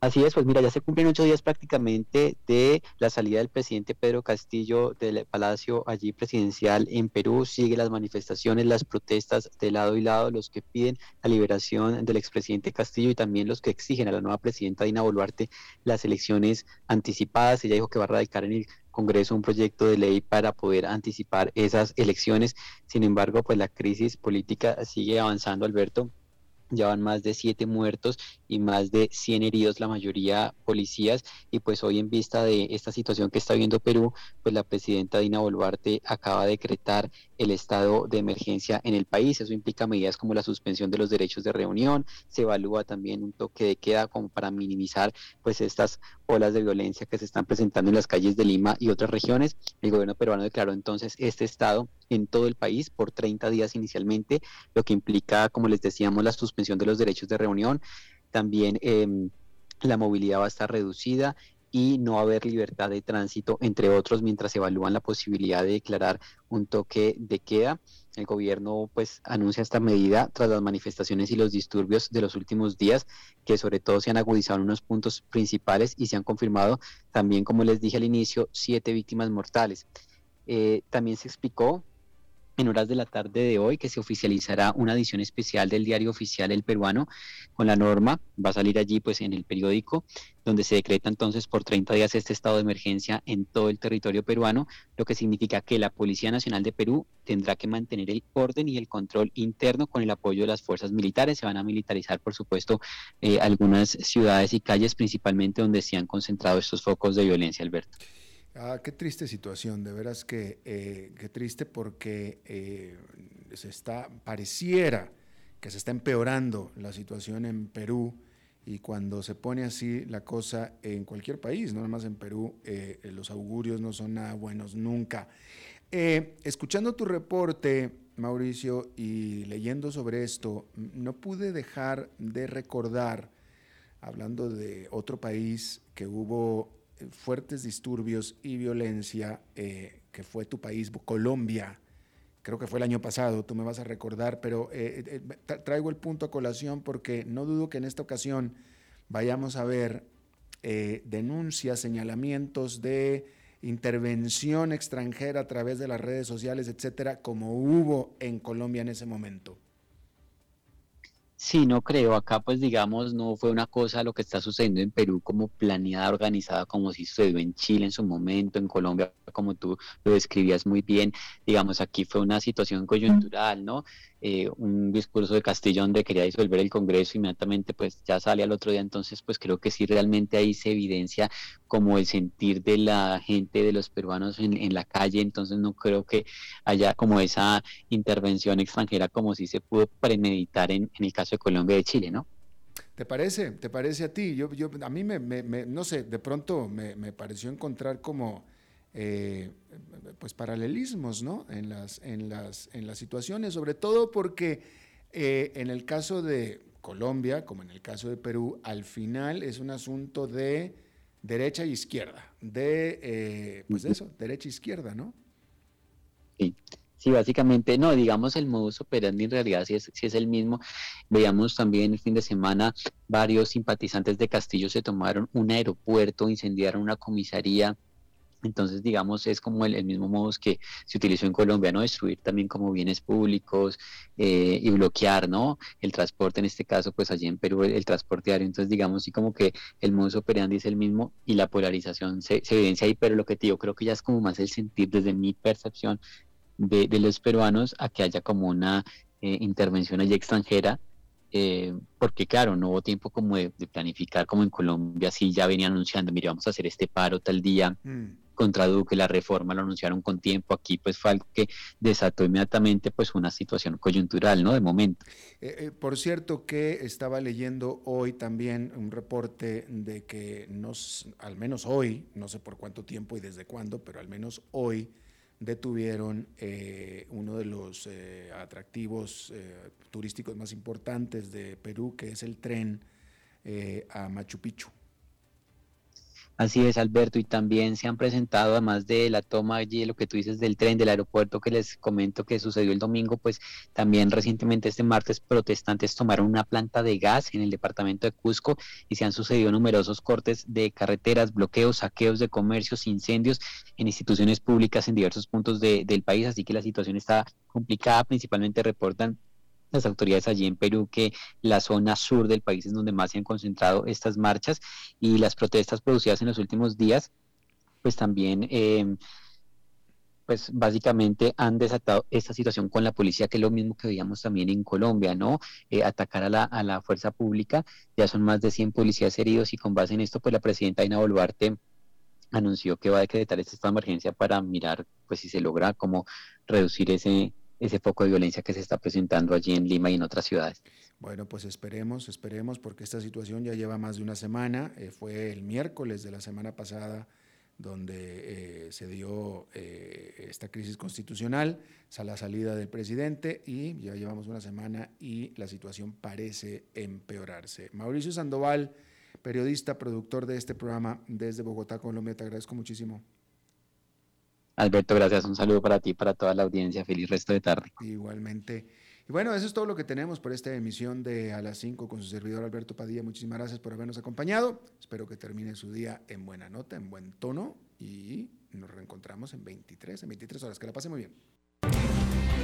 Así es, pues mira, ya se cumplen ocho días prácticamente de la salida del presidente Pedro Castillo del Palacio allí presidencial en Perú. Sigue las manifestaciones, las protestas de lado y lado, los que piden la liberación del expresidente Castillo y también los que exigen a la nueva presidenta Dina Boluarte las elecciones anticipadas. Ella dijo que va a radicar en el Congreso un proyecto de ley para poder anticipar esas elecciones. Sin embargo, pues la crisis política sigue avanzando, Alberto. Ya van más de siete muertos y más de 100 heridos, la mayoría policías. Y pues hoy en vista de esta situación que está viendo Perú, pues la presidenta Dina Boluarte acaba de decretar el estado de emergencia en el país. Eso implica medidas como la suspensión de los derechos de reunión, se evalúa también un toque de queda como para minimizar pues estas olas de violencia que se están presentando en las calles de Lima y otras regiones. El gobierno peruano declaró entonces este estado en todo el país por 30 días inicialmente, lo que implica, como les decíamos, la suspensión de los derechos de reunión. También em, la movilidad va a estar reducida y no haber libertad de tránsito, entre otros, mientras evalúan la posibilidad de declarar un toque de queda. El gobierno pues anuncia esta medida tras las manifestaciones y los disturbios de los últimos días, que sobre todo se han agudizado en unos puntos principales y se han confirmado también, como les dije al inicio, siete víctimas mortales. Eh, también se explicó en horas de la tarde de hoy que se oficializará una edición especial del diario oficial El Peruano con la norma, va a salir allí pues en el periódico, donde se decreta entonces por 30 días este estado de emergencia en todo el territorio peruano, lo que significa que la Policía Nacional de Perú tendrá que mantener el orden y el control interno con el apoyo de las fuerzas militares. Se van a militarizar, por supuesto, eh, algunas ciudades y calles, principalmente donde se han concentrado estos focos de violencia, Alberto. Ah, qué triste situación, de veras que eh, qué triste porque eh, se está, pareciera que se está empeorando la situación en Perú y cuando se pone así la cosa en cualquier país, no más en Perú, eh, los augurios no son nada buenos nunca. escuchando tu reporte, Mauricio, y leyendo sobre esto, no pude dejar de recordar, hablando de otro país que hubo fuertes disturbios y violencia eh, que fue tu país, Colombia. Creo que fue el año pasado, tú me vas a recordar, pero eh, eh, traigo el punto a colación porque no dudo que en esta ocasión vayamos a ver denuncias, señalamientos de intervención extranjera a través de las redes sociales, etcétera, como hubo en Colombia en ese momento. Sí, no creo. Acá, pues digamos, no fue una cosa lo que está sucediendo en Perú como planeada, organizada, como si sucedió en Chile en su momento, en Colombia, como tú lo describías muy bien. Digamos, aquí fue una situación coyuntural, ¿no? Eh, un discurso de Castillo donde quería disolver el Congreso, inmediatamente pues ya sale al otro día, entonces pues creo que sí realmente ahí se evidencia como el sentir de la gente, de los peruanos en, la calle, entonces no creo que haya como esa intervención extranjera como si se pudo premeditar en, el caso de Colombia y de Chile, ¿no? ¿Te parece? ¿Te parece a ti? Yo, yo, a mí me, no sé, de pronto me, me pareció encontrar como eh, pues paralelismos ¿no? en, las, en, las, en las situaciones, sobre todo porque eh, en el caso de Colombia, como en el caso de Perú, al final es un asunto de derecha e izquierda, de, eh, pues eso, derecha e izquierda, ¿no? Sí, Sí, básicamente, no, digamos el modus operandi en realidad sí es, es el mismo. Veíamos también el fin de semana varios simpatizantes de Castillo se tomaron un aeropuerto, incendiaron una comisaría. Entonces, digamos, es como el, mismo modus que se utilizó en Colombia, ¿no? Destruir también como bienes públicos eh, y bloquear, ¿no? El transporte, en este caso, pues allí en Perú, el, transporte aéreo. Entonces, digamos, sí como que el modus operandi es el mismo y la polarización se, evidencia ahí, pero lo que te digo, creo que ya es como más el sentir desde mi percepción de, los peruanos a que haya como una eh, intervención allí extranjera, eh, porque claro, no hubo tiempo como de, planificar como en Colombia, sí ya venían anunciando, mire, vamos a hacer este paro tal día. Mm. Contra Duque, la reforma lo anunciaron con tiempo, aquí pues fue algo que desató inmediatamente pues una situación coyuntural, ¿no? De momento. Eh, por cierto que estaba leyendo hoy también un reporte de que nos, al menos hoy, no sé por cuánto tiempo y desde cuándo, pero al menos hoy, detuvieron eh, uno de los eh, atractivos eh, turísticos más importantes de Perú, que es el tren a Machu Picchu. Así es, Alberto, y también se han presentado, además de la toma allí, lo que tú dices del tren del aeropuerto que les comento que sucedió el domingo, pues también recientemente este martes protestantes tomaron una planta de gas en el departamento de Cusco y se han sucedido numerosos cortes de carreteras, bloqueos, saqueos de comercios, incendios en instituciones públicas en diversos puntos del país, así que la situación está complicada, principalmente reportan las autoridades allí en Perú que la zona sur del país es donde más se han concentrado estas marchas y las protestas producidas en los últimos días, pues también, eh, pues básicamente han desatado esta situación con la policía, que es lo mismo que veíamos también en Colombia, ¿no? Eh, atacar a la, a la fuerza pública, ya son más de 100 policías heridos y con base en esto, pues la presidenta Ina Boluarte anunció que va a decretar esta emergencia para mirar, pues si se logra como reducir ese ese foco de violencia que se está presentando allí en Lima y en otras ciudades. Bueno, pues esperemos, esperemos, porque esta situación ya lleva más de una semana. Eh, fue el miércoles de la semana pasada donde eh, se dio eh, esta crisis constitucional, a la salida del presidente y ya llevamos una semana y la situación parece empeorarse. Mauricio Sandoval, periodista, productor de este programa desde Bogotá, Colombia, te agradezco muchísimo. Alberto, gracias. Un saludo para ti y para toda la audiencia. Feliz resto de tarde. Igualmente. Y bueno, eso es todo lo que tenemos por esta emisión de A las 5 con su servidor Alberto Padilla. Muchísimas gracias por habernos acompañado. Espero que termine su día en buena nota, en buen tono y nos reencontramos en 23, en 23 horas. Que la pase muy bien.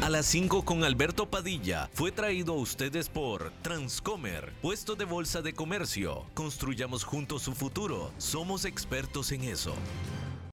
A las 5 con Alberto Padilla fue traído a ustedes por Transcomer, puesto de bolsa de comercio. Construyamos juntos su futuro. Somos expertos en eso.